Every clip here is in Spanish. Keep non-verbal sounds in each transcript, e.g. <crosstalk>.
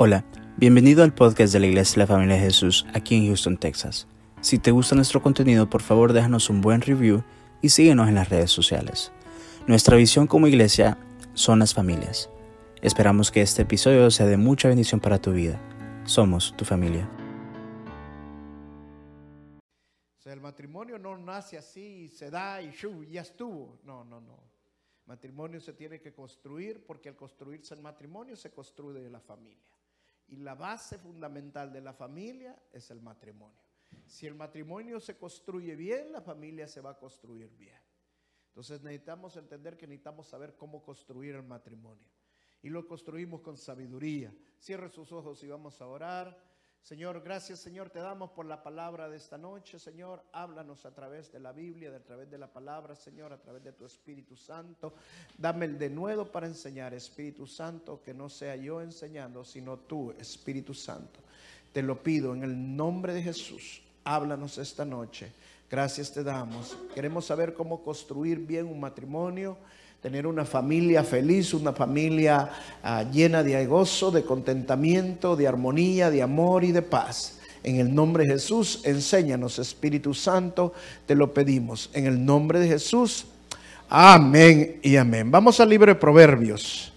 Hola, bienvenido al podcast de la Iglesia de la Familia de Jesús aquí en Houston, Texas. Si te gusta nuestro contenido, por favor déjanos un buen review y síguenos en las redes sociales. Nuestra visión como iglesia son las familias. Esperamos que este episodio sea de mucha bendición para tu vida. Somos tu familia. El matrimonio no nace así, se da y ya estuvo. No, no, no. Matrimonio se tiene que construir porque al construirse el matrimonio se construye la familia. Y la base fundamental de la familia es el matrimonio. Si el matrimonio se construye bien, la familia se va a construir bien. Entonces necesitamos entender que necesitamos saber cómo construir el matrimonio. Y lo construimos con sabiduría. Cierre sus ojos y vamos a orar. Señor, gracias Señor, te damos por la palabra de esta noche, Señor. Háblanos a través de la Biblia, a través de la palabra, Señor, a través de tu Espíritu Santo. Dame el denuedo para enseñar, Espíritu Santo, que no sea yo enseñando, sino tú, Espíritu Santo. Te lo pido en el nombre de Jesús. Háblanos esta noche. Gracias te damos. Queremos saber cómo construir bien un matrimonio tener una familia feliz, una familia ah, llena de gozo, de contentamiento, de armonía, de amor y de paz. En el nombre de Jesús, enséñanos, Espíritu Santo, te lo pedimos. En el nombre de Jesús, amén y amén. Vamos al libro de Proverbios.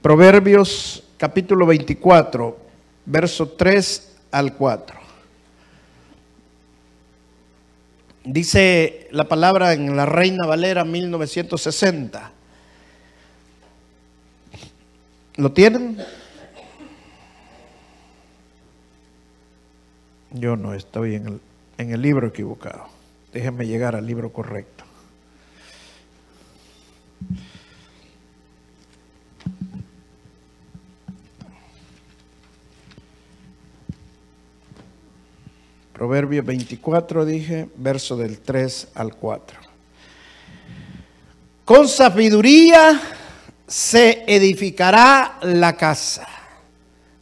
Proverbios capítulo 24, verso 3 al 4. Dice la palabra en la Reina Valera 1960. ¿Lo tienen? Yo no estoy en el, libro equivocado. Déjenme llegar al libro correcto. Proverbio 24, dije, verso del 3 al 4. Con sabiduría se edificará la casa.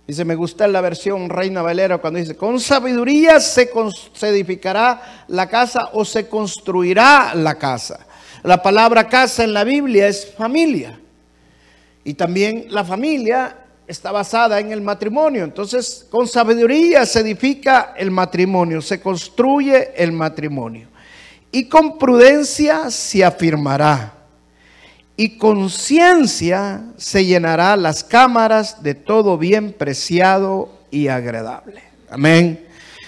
Dice, me gusta la versión Reina Valera cuando dice, con sabiduría se, se, edificará la casa o se construirá la casa. La palabra casa en la Biblia es familia. Y también la familia está basada en el matrimonio. Entonces, con sabiduría se edifica el matrimonio, se construye el matrimonio. Y con prudencia se afirmará. Y con ciencia se llenará las cámaras de todo bien preciado y agradable. Amén.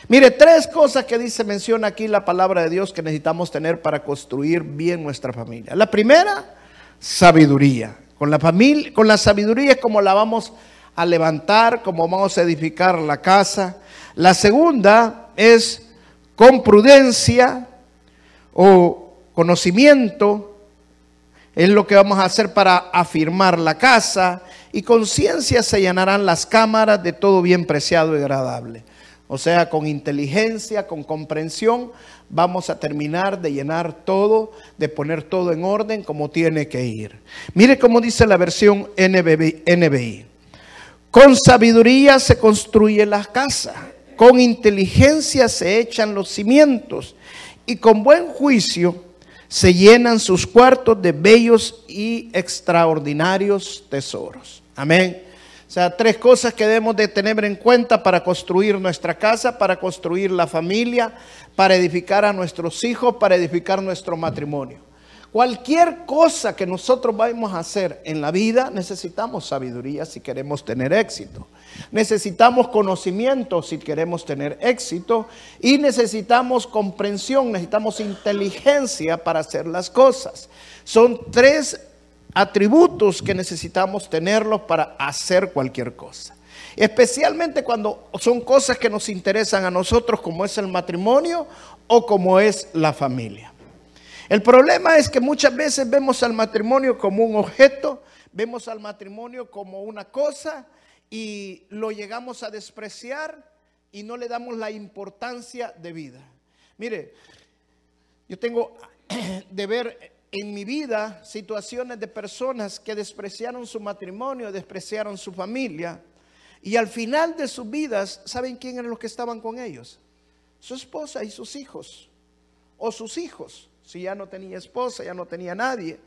Mire, tres cosas que dice, menciona aquí la palabra de Dios que necesitamos tener para construir bien nuestra familia. La primera, sabiduría. Con la familia, con sabiduría es como la vamos a levantar, como vamos a edificar la casa. La segunda es con prudencia o conocimiento, es lo que vamos a hacer para afirmar la casa y con ciencia se llenarán las cámaras de todo bien preciado y agradable. O sea, con inteligencia, con comprensión, vamos a terminar de llenar todo, de poner todo en orden como tiene que ir. Mire cómo dice la versión NBI. Con sabiduría se construye la casa, con inteligencia se echan los cimientos y con buen juicio se llenan sus cuartos de bellos y extraordinarios tesoros. Amén. O sea, tres cosas que debemos de tener en cuenta para construir nuestra casa, para construir la familia, para edificar a nuestros hijos, para edificar nuestro matrimonio. Cualquier cosa que nosotros vayamos a hacer en la vida, necesitamos sabiduría si queremos tener éxito. Necesitamos conocimiento si queremos tener éxito. Y necesitamos comprensión, necesitamos inteligencia para hacer las cosas. Son tres atributos que necesitamos tenerlos para hacer cualquier cosa. Especialmente cuando son cosas que nos interesan a nosotros, como es el matrimonio o como es la familia. El problema es que muchas veces vemos al matrimonio como un objeto, vemos al matrimonio como una cosa y lo llegamos a despreciar y no le damos la importancia de vida. Mire, yo tengo <clears throat> de ver en mi vida situaciones de personas que despreciaron su matrimonio, despreciaron su familia y al final de sus vidas, ¿saben quién eran los que estaban con ellos? Su esposa y sus hijos o sus hijos si ya no tenía esposa, ya no tenía nadie.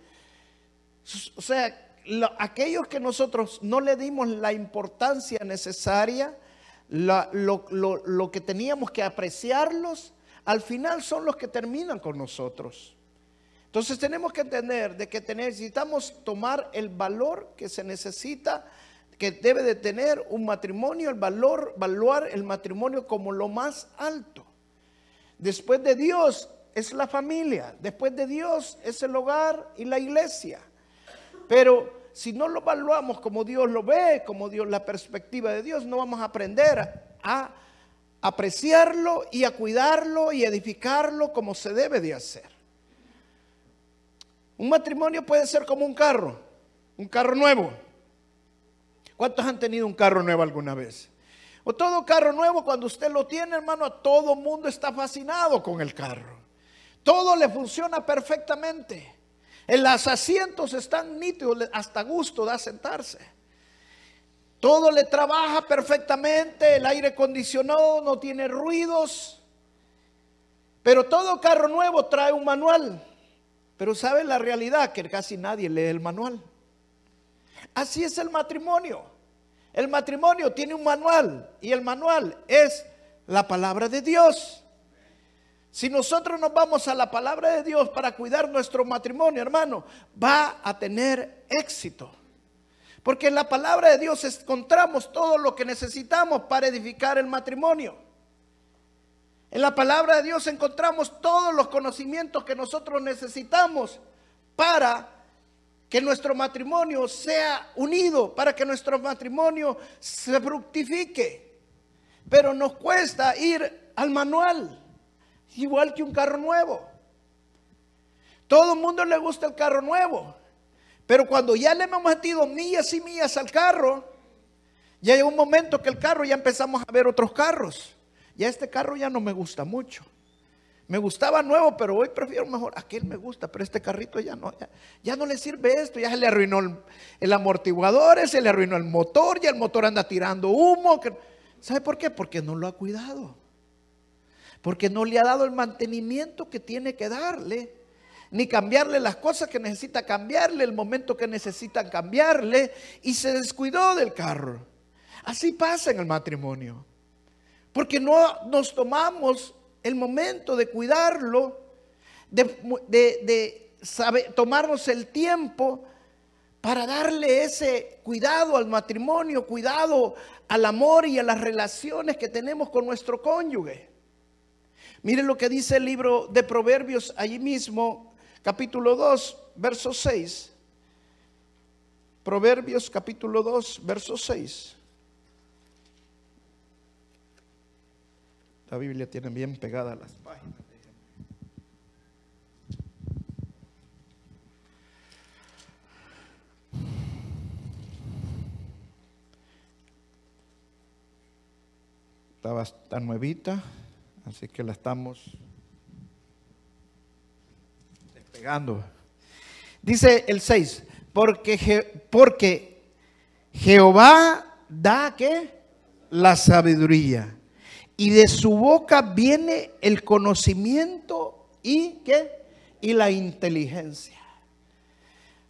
O sea, aquellos que nosotros no le dimos la importancia necesaria, lo, que teníamos que apreciarlos, al final son los que terminan con nosotros. Entonces tenemos que entender de que necesitamos tomar el valor que se necesita, que debe de tener un matrimonio, el valor, evaluar el matrimonio como lo más alto. Después de Dios es la familia, después de Dios es el hogar y la iglesia. Pero si no lo evaluamos como Dios lo ve, como Dios, la perspectiva de Dios, no vamos a aprender a apreciarlo y a cuidarlo y edificarlo como se debe de hacer. Un matrimonio puede ser como un carro, un carro nuevo. ¿Cuántos han tenido un carro nuevo alguna vez? O todo carro nuevo, cuando usted lo tiene, hermano, todo mundo está fascinado con el carro. Todo le funciona perfectamente. En los asientos están nítidos, hasta gusto da sentarse. Todo le trabaja perfectamente, el aire acondicionado no tiene ruidos. Pero todo carro nuevo trae un manual. Pero ¿sabe la realidad? Que casi nadie lee el manual. Así es el matrimonio. El matrimonio tiene un manual y el manual es la palabra de Dios. Si nosotros nos vamos a la palabra de Dios para cuidar nuestro matrimonio, hermano, va a tener éxito. Porque en la palabra de Dios encontramos todo lo que necesitamos para edificar el matrimonio. En la palabra de Dios encontramos todos los conocimientos que nosotros necesitamos para que nuestro matrimonio sea unido, para que nuestro matrimonio se fructifique. Pero nos cuesta ir al manual igual que un carro nuevo. Todo el mundo le gusta el carro nuevo. Pero cuando ya le hemos metido millas y millas al carro, ya hay un momento que el carro ya empezamos a ver otros carros. Ya este carro ya no me gusta mucho. Me gustaba nuevo, pero hoy prefiero mejor. Aquel me gusta, pero este carrito ya no, ya, no le sirve esto. Ya se le arruinó el, amortiguador, se le arruinó el motor, ya el motor anda tirando humo. ¿Sabe por qué? Porque no lo ha cuidado porque no le ha dado el mantenimiento que tiene que darle, ni cambiarle las cosas que necesita cambiarle, el momento que necesitan cambiarle, y se descuidó del carro. Así pasa en el matrimonio, porque no nos tomamos el momento de cuidarlo, de, tomarnos el tiempo para darle ese cuidado al matrimonio, cuidado al amor y a las relaciones que tenemos con nuestro cónyuge. Miren lo que dice el libro de Proverbios allí mismo, capítulo 2, verso 6. Proverbios capítulo 2, verso 6. La Biblia tiene bien pegadas las páginas. Estaba tan nuevita. Así que la estamos despegando. Dice el 6, porque, porque Jehová da que la sabiduría y de su boca viene el conocimiento y qué y la inteligencia.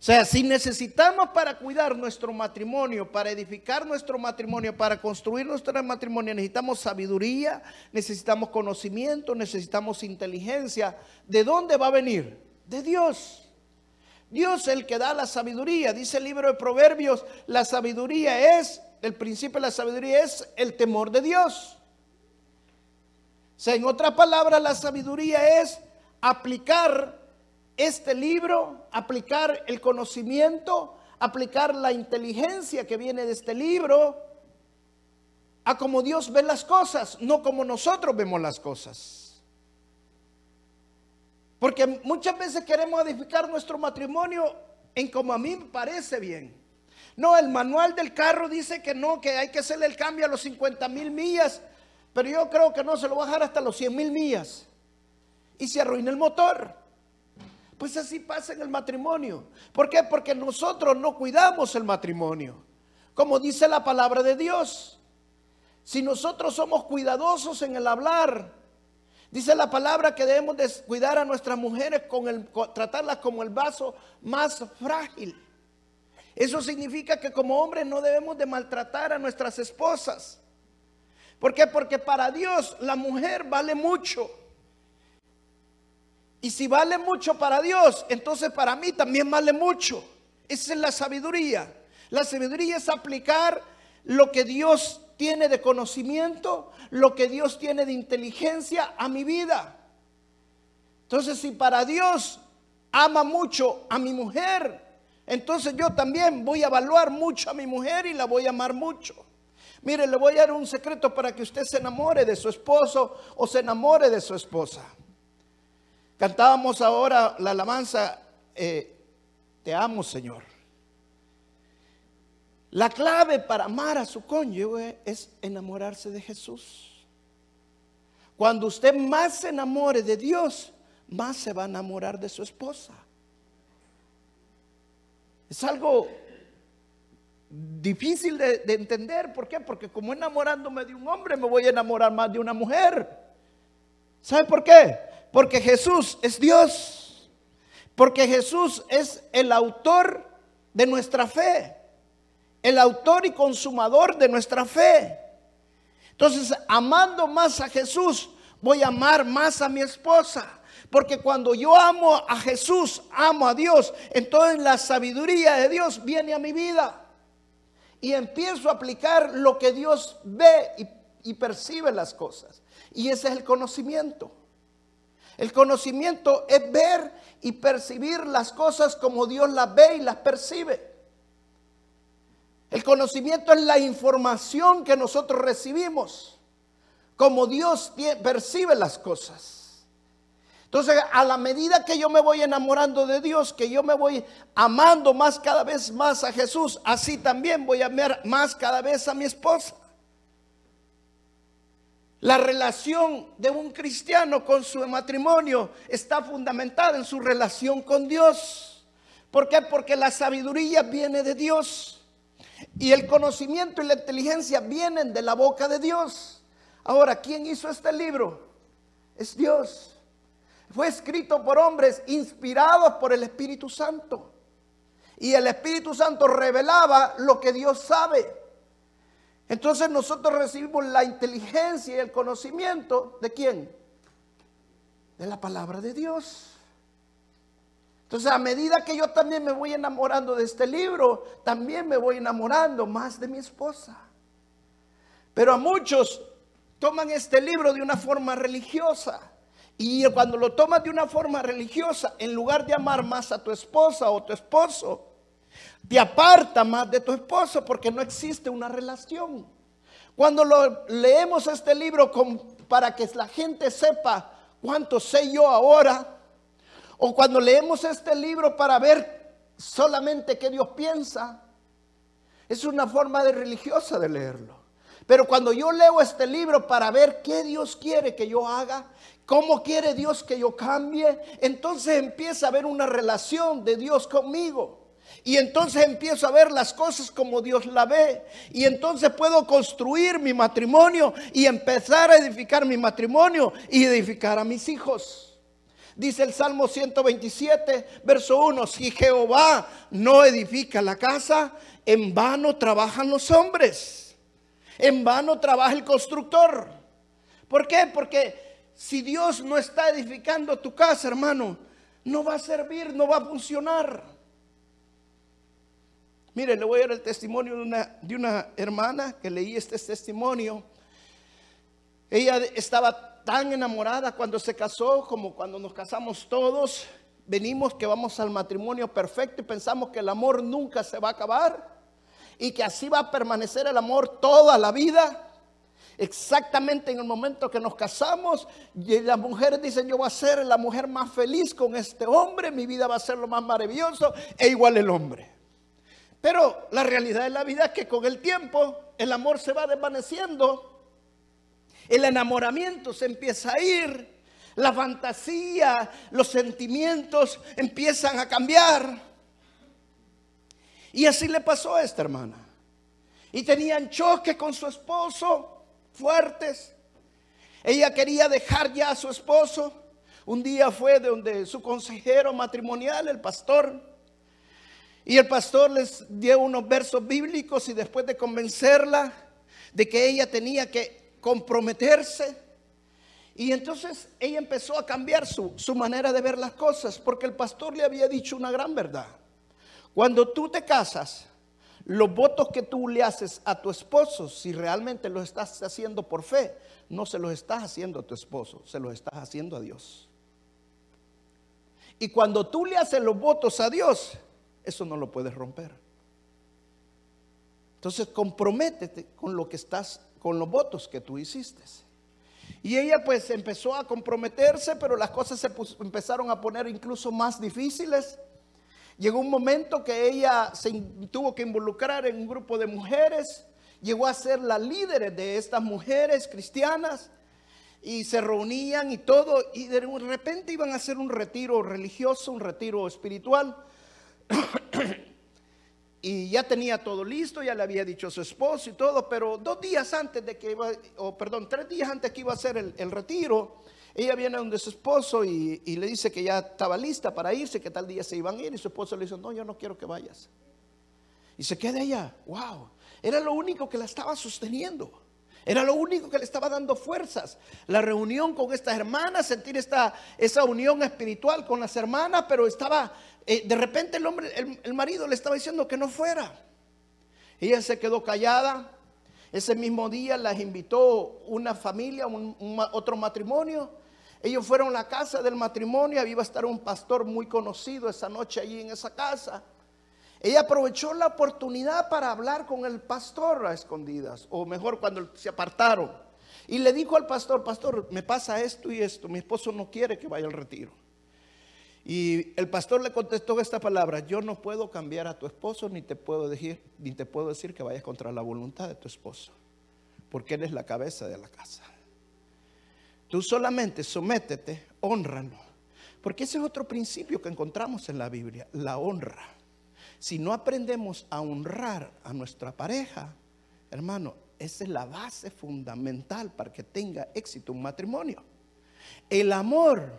O sea, si necesitamos para cuidar nuestro matrimonio, para edificar nuestro matrimonio, para construir nuestro matrimonio, necesitamos sabiduría, necesitamos conocimiento, necesitamos inteligencia. ¿De dónde va a venir? De Dios. Dios es el que da la sabiduría. Dice el libro de Proverbios, la sabiduría es, el principio de la sabiduría es el temor de Dios. Sea, en otras palabras, la sabiduría es aplicar este libro, aplicar el conocimiento, aplicar la inteligencia que viene de este libro a como Dios ve las cosas, no como nosotros vemos las cosas. Porque muchas veces queremos edificar nuestro matrimonio en como a mí me parece bien. No, el manual del carro dice que no, que hay que hacerle el cambio a los 50 mil millas, pero yo creo que no, se lo va a dejar hasta los 100 mil millas. Y se arruina el motor. Pues así pasa en el matrimonio. ¿Por qué? Porque nosotros no cuidamos el matrimonio. Como dice la palabra de Dios. Si nosotros somos cuidadosos en el hablar, dice la palabra que debemos cuidar a nuestras mujeres con el tratarlas como el vaso más frágil. Eso significa que como hombres no debemos de maltratar a nuestras esposas. ¿Por qué? Porque para Dios la mujer vale mucho. Y si vale mucho para Dios, entonces para mí también vale mucho. Esa es la sabiduría. La sabiduría es aplicar lo que Dios tiene de conocimiento, lo que Dios tiene de inteligencia a mi vida. Entonces, si para Dios ama mucho a mi mujer, entonces yo también voy a evaluar mucho a mi mujer y la voy a amar mucho. Mire, le voy a dar un secreto para que usted se enamore de su esposo o se enamore de su esposa. Cantábamos ahora la alabanza, eh, te amo Señor. La clave para amar a su cónyuge es enamorarse de Jesús. Cuando usted más se enamore de Dios, más se va a enamorar de su esposa. Es algo difícil de, entender. ¿Por qué? Porque como enamorándome de un hombre, me voy a enamorar más de una mujer. ¿Sabe por qué? Porque Jesús es Dios. Porque Jesús es el autor de nuestra fe el autor y consumador de nuestra fe. Entonces, amando más a Jesús, voy a amar más a mi esposa. Porque cuando yo amo a Jesús, amo a Dios, entonces la sabiduría de Dios viene a mi vida. Y empiezo a aplicar lo que Dios ve y, percibe las cosas. Y ese es el conocimiento. El conocimiento es ver y percibir las cosas como Dios las ve y las percibe. El conocimiento es la información que nosotros recibimos, como Dios percibe las cosas. Entonces, a la medida que yo me voy enamorando de Dios, que yo me voy amando más cada vez más a Jesús, así también voy a amar más cada vez a mi esposa. La relación de un cristiano con su matrimonio está fundamentada en su relación con Dios. ¿Por qué? Porque la sabiduría viene de Dios. Y el conocimiento y la inteligencia vienen de la boca de Dios. Ahora, ¿quién hizo este libro? Es Dios. Fue escrito por hombres inspirados por el Espíritu Santo. Y el Espíritu Santo revelaba lo que Dios sabe. Entonces nosotros recibimos la inteligencia y el conocimiento de quién? De la palabra de Dios. Entonces, a medida que yo también me voy enamorando de este libro, también me voy enamorando más de mi esposa. Pero a muchos toman este libro de una forma religiosa. Y cuando lo tomas de una forma religiosa, en lugar de amar más a tu esposa o tu esposo, te aparta más de tu esposo porque no existe una relación. Cuando leemos este libro para que la gente sepa cuánto sé yo ahora, o cuando leemos este libro para ver solamente qué Dios piensa, es una forma de religiosa de leerlo. Pero cuando yo leo este libro para ver qué Dios quiere que yo haga, cómo quiere Dios que yo cambie, entonces empieza a haber una relación de Dios conmigo. Y entonces empiezo a ver las cosas como Dios la ve. Y entonces puedo construir mi matrimonio y empezar a edificar mi matrimonio y edificar a mis hijos. Dice el Salmo 127, verso 1, si Jehová no edifica la casa, en vano trabajan los hombres, en vano trabaja el constructor. ¿Por qué? Porque si Dios no está edificando tu casa, hermano, no va a servir, no va a funcionar. Mire, le voy a dar el testimonio de una, de una hermana que leí este testimonio. Ella estaba tan enamorada cuando se casó como cuando nos casamos todos. Venimos que vamos al matrimonio perfecto y pensamos que el amor nunca se va a acabar y que así va a permanecer el amor toda la vida. Exactamente en el momento que nos casamos, y las mujeres dicen, yo voy a ser la mujer más feliz con este hombre, mi vida va a ser lo más maravilloso, e igual el hombre. Pero la realidad de la vida es que con el tiempo el amor se va desvaneciendo el enamoramiento se empieza a ir, la fantasía, los sentimientos empiezan a cambiar. Y así le pasó a esta hermana. Y tenían choques con su esposo fuertes. Ella quería dejar ya a su esposo. Un día fue de donde su consejero matrimonial, el pastor, Y el pastor les dio unos versos bíblicos y después de convencerla de que ella tenía que comprometerse, y entonces ella empezó a cambiar su, su, manera de ver las cosas, porque el pastor le había dicho una gran verdad. Cuando tú te casas, los votos que tú le haces a tu esposo, si realmente los estás haciendo por fe, no se los estás haciendo a tu esposo, se los estás haciendo a Dios. Y cuando tú le haces los votos a Dios, eso no lo puedes romper. Entonces comprométete con lo que estás, con los votos que tú hiciste. Y ella pues empezó a comprometerse, pero las cosas se empezaron a poner incluso más difíciles. Llegó un momento que ella se tuvo que involucrar en un grupo de mujeres, llegó a ser la líder de estas mujeres cristianas y se reunían y todo, y de repente iban a hacer un retiro religioso, un retiro espiritual. <coughs> y ya tenía todo listo, ya le había dicho a su esposo y todo, pero dos días antes de que iba, o perdón, tres días antes que iba a hacer el, el retiro, ella viene donde su esposo y, le dice que ya estaba lista para irse, que tal día se iban a ir. Y su esposo le dice, no, yo no quiero que vayas. Y se queda ella, wow, era lo único que la estaba sosteniendo. Era lo único que le estaba dando fuerzas. La reunión con estas hermanas, sentir esta, esa unión espiritual con las hermanas, pero estaba, eh, de repente el hombre, el, marido le estaba diciendo que no fuera. Ella se quedó callada. Ese mismo día las invitó una familia, otro matrimonio. Ellos fueron a la casa del matrimonio, iba a estar un pastor muy conocido esa noche allí en esa casa. Ella aprovechó la oportunidad para hablar con el pastor a escondidas, o mejor cuando se apartaron. Y le dijo al pastor, pastor, me pasa esto y esto, mi esposo no quiere que vaya al retiro. Y el pastor le contestó esta palabra, yo no puedo cambiar a tu esposo, ni te puedo decir, ni te puedo decir que vayas contra la voluntad de tu esposo, porque él es la cabeza de la casa. Tú solamente sométete, honralo. Porque ese es otro principio que encontramos en la Biblia, la honra. Si no aprendemos a honrar a nuestra pareja, hermano, esa es la base fundamental para que tenga éxito un matrimonio. El amor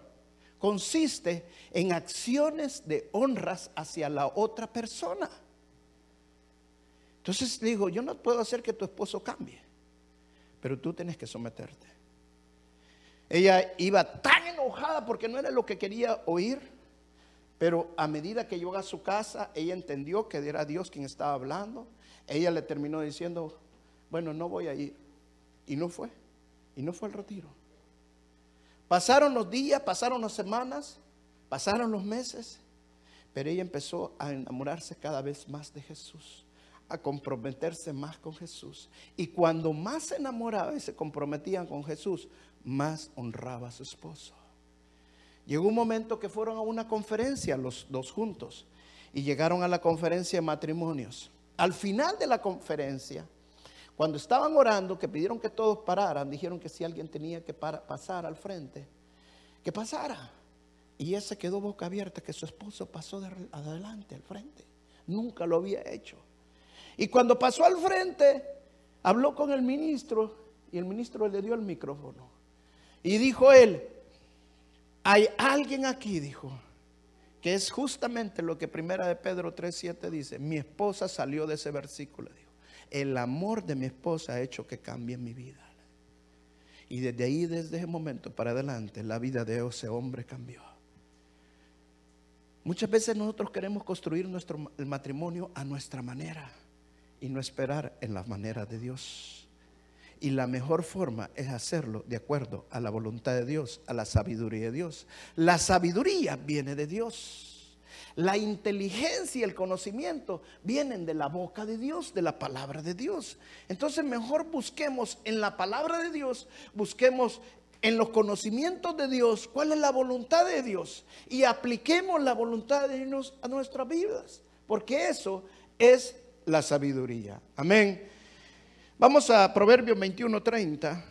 consiste en acciones de honras hacia la otra persona. Entonces digo, yo no puedo hacer que tu esposo cambie, pero tú tienes que someterte. Ella iba tan enojada porque no era lo que quería oír, pero a medida que llegó a su casa, ella entendió que era Dios quien estaba hablando. Ella le terminó diciendo, bueno, no voy a ir. Y no fue, y no fue el retiro. Pasaron los días, pasaron las semanas, pasaron los meses, pero ella empezó a enamorarse cada vez más de Jesús, a comprometerse más con Jesús. Y cuando más se enamoraba y se comprometían con Jesús, más honraba a su esposo. Llegó un momento que fueron a una conferencia los dos juntos y llegaron a la conferencia de matrimonios. Al final de la conferencia, cuando estaban orando, que pidieron que todos pararan, dijeron que si alguien tenía que pasar al frente, que pasara. Y ella se quedó boca abierta, que su esposo pasó de adelante, al frente. Nunca lo había hecho. Y cuando pasó al frente, habló con el ministro y el ministro le dio el micrófono. Y dijo él, hay alguien aquí, dijo, que es justamente lo que primera de Pedro 3.7 dice, mi esposa salió de ese versículo, dijo, el amor de mi esposa ha hecho que cambie mi vida. Y desde ahí, desde ese momento para adelante, la vida de ese hombre cambió. Muchas veces nosotros queremos construir nuestro matrimonio a nuestra manera y no esperar en la manera de Dios. Y la mejor forma es hacerlo de acuerdo a la voluntad de Dios, a la sabiduría de Dios. La sabiduría viene de Dios. La inteligencia y el conocimiento vienen de la boca de Dios, de la palabra de Dios. Entonces mejor busquemos en la palabra de Dios, busquemos en los conocimientos de Dios cuál es la voluntad de Dios y apliquemos la voluntad de Dios a nuestras vidas, porque eso es la sabiduría. Amén. Vamos a Proverbios 21:30.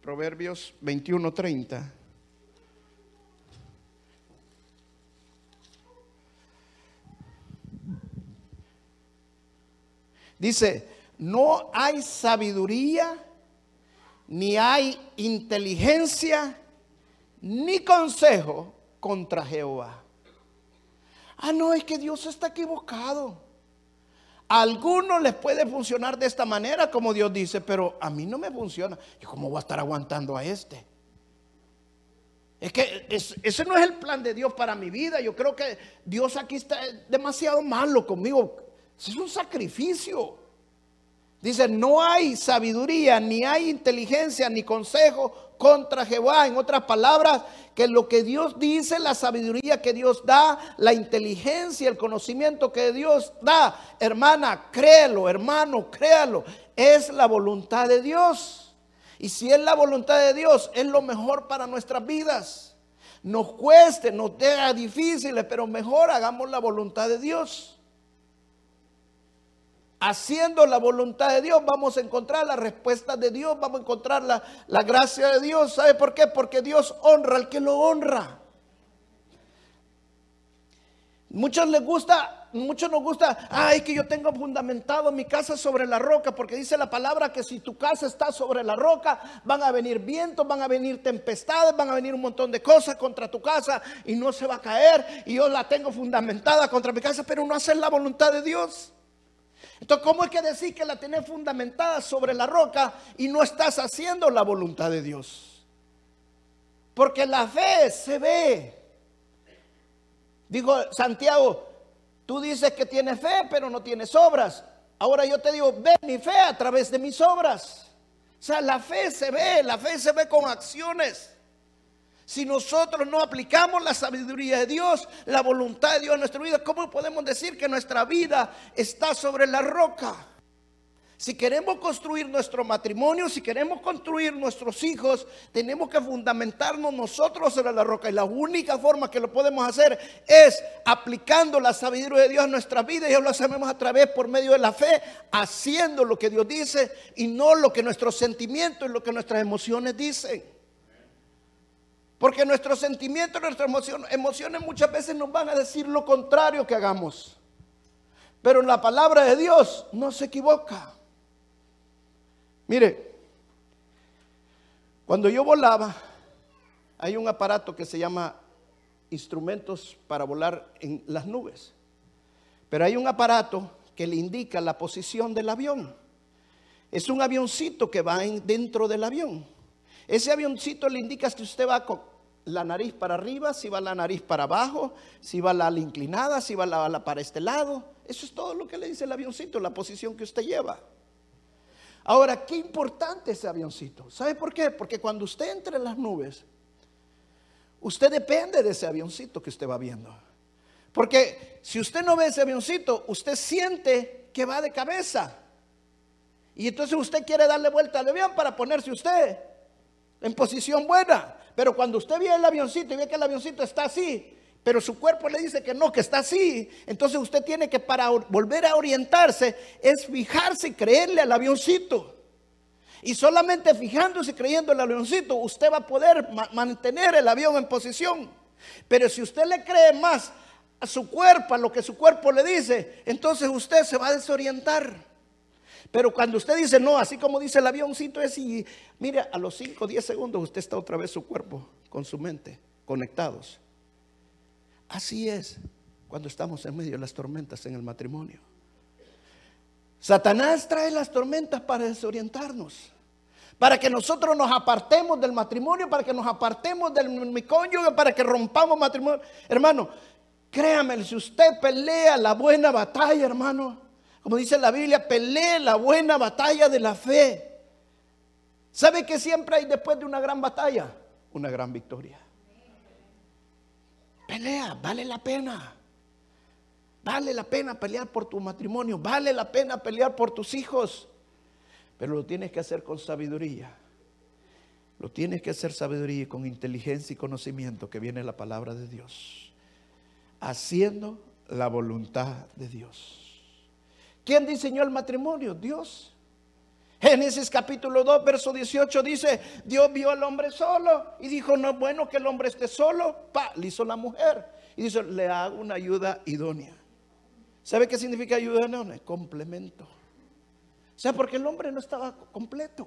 Proverbios 21:30. Dice, no hay sabiduría, ni hay inteligencia, ni consejo contra Jehová. Ah, no, es que Dios está equivocado. A algunos les puede funcionar de esta manera, como Dios dice, pero a mí no me funciona. ¿Y cómo voy a estar aguantando a este? Es que ese no es el plan de Dios para mi vida. Yo creo que Dios aquí está demasiado malo conmigo. Es un sacrificio. Dice, no hay sabiduría, ni hay inteligencia, ni consejo contra Jehová. En otras palabras, que lo que Dios dice, la sabiduría que Dios da, la inteligencia, el conocimiento que Dios da, hermana, créelo, hermano, créalo, es la voluntad de Dios. Y si es la voluntad de Dios, es lo mejor para nuestras vidas. Nos cueste, nos sea difíciles, pero mejor hagamos la voluntad de Dios haciendo la voluntad de Dios, vamos a encontrar la respuesta de Dios, vamos a encontrar la, la, gracia de Dios. ¿Sabe por qué? Porque Dios honra al que lo honra. Muchos les gusta, muchos nos gusta, ay, que yo tengo fundamentado mi casa sobre la roca, porque dice la palabra que si tu casa está sobre la roca, van a venir vientos, van a venir tempestades, van a venir un montón de cosas contra tu casa y no se va a caer. Y yo la tengo fundamentada contra mi casa, pero no hacer la voluntad de Dios. Entonces, ¿cómo es que decir que la tenés fundamentada sobre la roca y no estás haciendo la voluntad de Dios? Porque la fe se ve. Dijo Santiago, tú dices que tienes fe, pero no tienes obras. Ahora yo te digo, ve mi fe a través de mis obras. O sea, la fe se ve, la fe se ve con acciones. Si nosotros no aplicamos la sabiduría de Dios, la voluntad de Dios en nuestra vida, ¿cómo podemos decir que nuestra vida está sobre la roca? Si queremos construir nuestro matrimonio, si queremos construir nuestros hijos, tenemos que fundamentarnos nosotros sobre la roca. Y la única forma que lo podemos hacer es aplicando la sabiduría de Dios en nuestra vida. Y lo hacemos a través por medio de la fe, haciendo lo que Dios dice y no lo que nuestros sentimientos y lo que nuestras emociones dicen. Porque nuestros sentimientos, nuestras emociones, muchas veces nos van a decir lo contrario que hagamos. Pero la palabra de Dios no se equivoca. Mire, cuando yo volaba, hay un aparato que se llama instrumentos para volar en las nubes. Pero hay un aparato que le indica la posición del avión. Es un avioncito que va dentro del avión. Ese avioncito le indica si usted va la nariz para arriba, si va la nariz para abajo, si va la ala inclinada, si va la ala para este lado. Eso es todo lo que le dice el avioncito, la posición que usted lleva. Ahora, qué importante ese avioncito. ¿Sabe por qué? Porque cuando usted entre en las nubes, usted depende de ese avioncito que usted va viendo. Porque si usted no ve ese avioncito, usted siente que va de cabeza. Y entonces usted quiere darle vuelta al avión para ponerse usted en posición buena. Pero cuando usted ve el avioncito y ve que el avioncito está así, pero su cuerpo le dice que no, que está así, entonces usted tiene que para volver a orientarse es fijarse y creerle al avioncito. Y solamente fijándose y creyendo al avioncito, usted va a poder mantener el avión en posición. Pero si usted le cree más a su cuerpo, a lo que su cuerpo le dice, entonces usted se va a desorientar. Pero cuando usted dice no, así como dice el avioncito es y mire, a los 5 o 10 segundos usted está otra vez su cuerpo con su mente conectados. Así es cuando estamos en medio de las tormentas en el matrimonio. Satanás trae las tormentas para desorientarnos, para que nosotros nos apartemos del matrimonio, para que nos apartemos del mi cónyuge, para que rompamos matrimonio. Hermano, créame, si usted pelea la buena batalla, hermano, como dice la Biblia, pelee la buena batalla de la fe. ¿Sabe que siempre hay después de una gran batalla? Una gran victoria. Pelea, vale la pena. Vale la pena pelear por tu matrimonio, vale la pena pelear por tus hijos, pero lo tienes que hacer con sabiduría. Lo tienes que hacer sabiduría y con inteligencia y conocimiento que viene la palabra de Dios. Haciendo la voluntad de Dios. ¿Quién diseñó el matrimonio? Dios. Génesis capítulo 2, verso 18 dice, Dios vio al hombre solo y dijo, no es bueno que el hombre esté solo, pa, le hizo la mujer. Y dice, le hago una ayuda idónea. ¿Sabe qué significa ayuda idónea? Complemento. O sea, porque el hombre no estaba completo.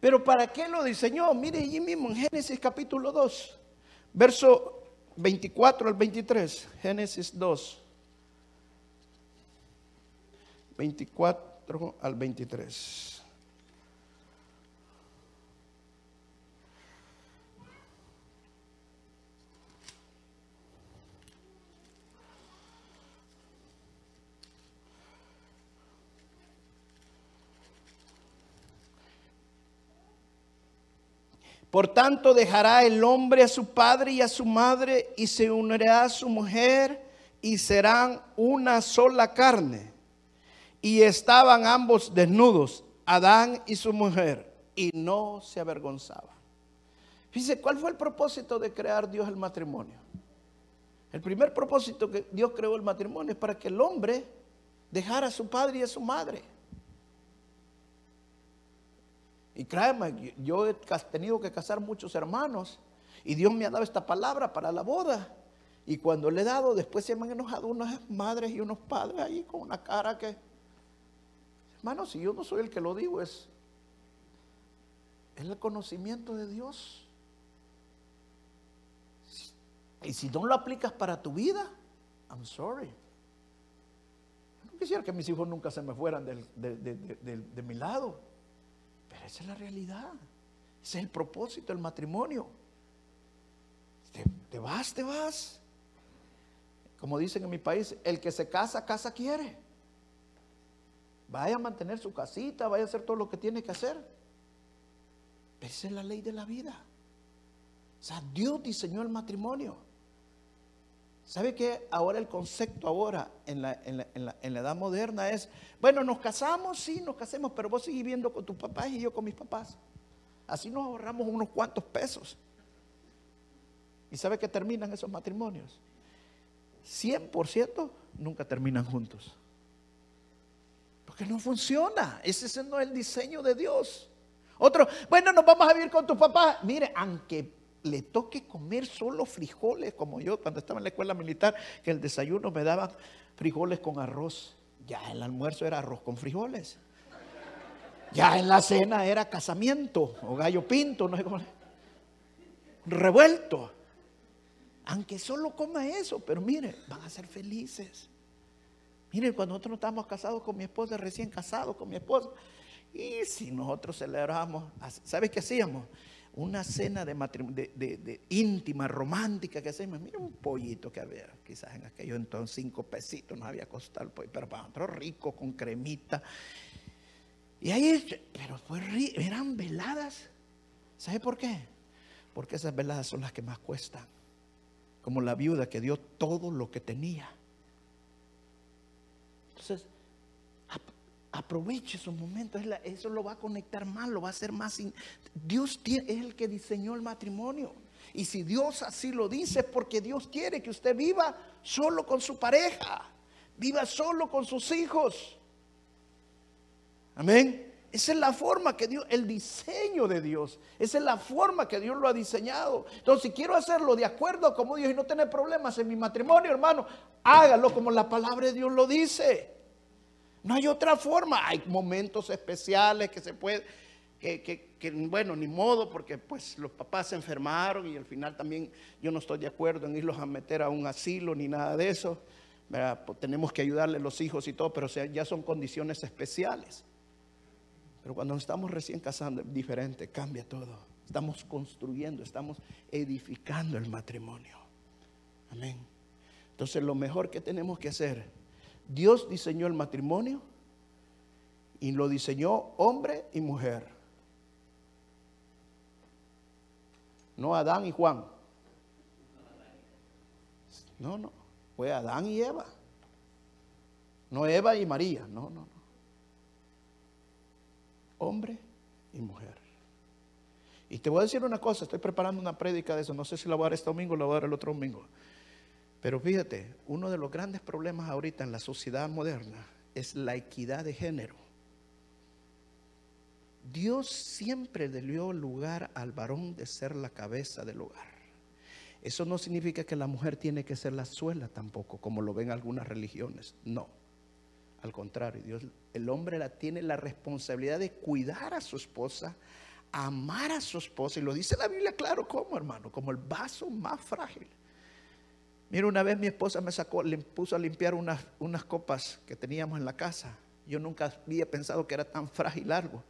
Pero ¿para qué lo diseñó? Mire allí mismo en Génesis capítulo 2, Verso 24 al 23, Génesis 2. 24 al 23. Por tanto, dejará el hombre a su padre y a su madre y se unirá a su mujer y serán una sola carne. Y estaban ambos desnudos, Adán y su mujer, y no se avergonzaban. Fíjense, ¿cuál fue el propósito de crear Dios el matrimonio? El primer propósito que Dios creó el matrimonio es para que el hombre dejara a su padre y a su madre. Y créeme, yo he tenido que casar muchos hermanos y Dios me ha dado esta palabra para la boda. Y cuando le he dado, después se me han enojado unas madres y unos padres ahí con una cara que, hermano, si yo no soy el que lo digo, es, es el conocimiento de Dios. Y si no lo aplicas para tu vida, I'm sorry. Yo no quisiera que mis hijos nunca se me fueran de mi lado. Pero esa es la realidad. Ese es el propósito del matrimonio. Te, vas, te vas. Como dicen en mi país, el que se casa, casa quiere. Vaya a mantener su casita, vaya a hacer todo lo que tiene que hacer. esa es la ley de la vida. O sea, Dios diseñó el matrimonio. ¿Sabe qué? Ahora el concepto ahora en la, edad moderna es, bueno, nos casamos, sí, nos casemos, pero vos seguís viviendo con tus papás y yo con mis papás. Así nos ahorramos unos cuantos pesos. ¿Y sabe qué terminan esos matrimonios? 100% nunca terminan juntos. Porque no funciona. Ese no es el diseño de Dios. Otro, bueno, nos vamos a vivir con tus papás. Mire, aunque le toque comer solo frijoles, como yo cuando estaba en la escuela militar, que el desayuno me daban frijoles con arroz. Ya el almuerzo era arroz con frijoles. Ya en la cena era casamiento o gallo pinto, no. <laughs> Revuelto. Aunque solo coma eso, pero mire, van a ser felices. Miren, cuando nosotros estábamos casados con mi esposa, recién casados con mi esposa, y si nosotros celebramos, ¿sabes qué hacíamos? una cena de, de, íntima, romántica que hacemos. Mira un pollito que había, quizás en aquello entonces cinco pesitos nos había costado el pollo, pero para nosotros rico, con cremita. Y ahí, pero fue eran veladas. ¿Sabe por qué? Porque esas veladas son las que más cuestan. Como la viuda que dio todo lo que tenía. Entonces, Aproveche esos momentos, eso lo va a conectar más, lo va a hacer más. Dios es el que diseñó el matrimonio. Y si Dios así lo dice, es porque Dios quiere que usted viva solo con su pareja, viva solo con sus hijos. Amén. Esa es la forma que Dios, el diseño de Dios, esa es la forma que Dios lo ha diseñado. Entonces, si quiero hacerlo de acuerdo como Dios y no tener problemas en mi matrimonio, hermano, hágalo como la palabra de Dios lo dice. No hay otra forma. Hay momentos especiales que se puede, que, bueno, ni modo, porque pues los papás se enfermaron y al final también yo no estoy de acuerdo en irlos a meter a un asilo ni nada de eso. Pues, tenemos que ayudarle a los hijos y todo, pero ya son condiciones especiales. Pero cuando estamos recién casando, es diferente, cambia todo. Estamos construyendo, estamos edificando el matrimonio. Amén. Entonces lo mejor que tenemos que hacer Dios diseñó el matrimonio y lo diseñó hombre y mujer. No Adán y Juan. No, no. Fue Adán y Eva. No Eva y María. No, no, no. Hombre y mujer. Y te voy a decir una cosa, estoy preparando una prédica de eso. No sé si la voy a dar este domingo o la voy a dar el otro domingo. Pero fíjate, uno de los grandes problemas ahorita en la sociedad moderna es la equidad de género. Dios siempre le dio lugar al varón de ser la cabeza del hogar. Eso no significa que la mujer tiene que ser la suela tampoco, como lo ven algunas religiones. No. Al contrario, Dios, el hombre la, tiene la responsabilidad de cuidar a su esposa, amar a su esposa, y lo dice la Biblia claro, ¿cómo hermano? Como el vaso más frágil. Mira, una vez mi esposa me sacó, le puso a limpiar unas, unas copas que teníamos en la casa. Yo nunca había pensado que era tan frágil algo.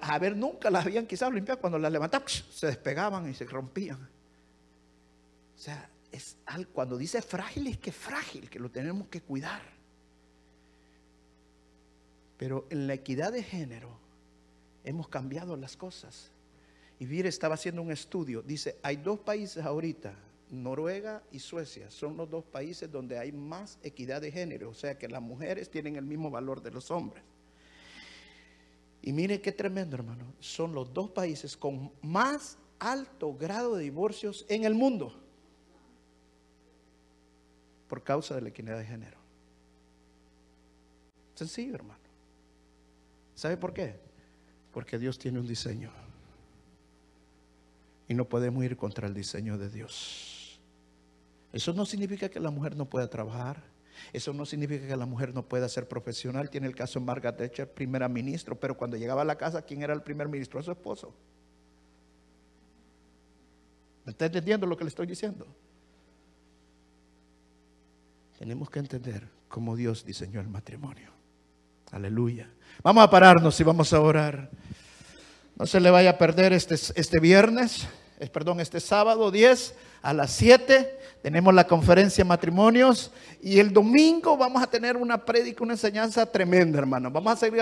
a ver, nunca las habían quizás limpiar. Cuando las levantaban, se despegaban y se rompían. O sea, es, cuando dice frágil es que frágil, que lo tenemos que cuidar. Pero en la equidad de género hemos cambiado las cosas. Y Vir estaba haciendo un estudio. Dice, hay dos países ahorita, Noruega y Suecia, son los dos países donde hay más equidad de género. O sea que las mujeres tienen el mismo valor de los hombres. Y mire qué tremendo, hermano. Son los dos países con más alto grado de divorcios en el mundo. Por causa de la equidad de género. Sencillo, hermano. ¿Sabe por qué? Porque Dios tiene un diseño. Y no podemos ir contra el diseño de Dios. Eso no significa que la mujer no pueda trabajar. Eso no significa que la mujer no pueda ser profesional. Tiene el caso de Margaret Thatcher, primera ministro, pero cuando llegaba a la casa, ¿quién era el primer ministro? su esposo. ¿Me está entendiendo lo que le estoy diciendo? Tenemos que entender cómo Dios diseñó el matrimonio. Aleluya. Vamos a pararnos y vamos a orar. No se le vaya a perder este, este viernes, es, perdón, este sábado 10 a las 7. Tenemos la conferencia matrimonios y el domingo vamos a tener una prédica, una enseñanza tremenda, hermano. Vamos a seguir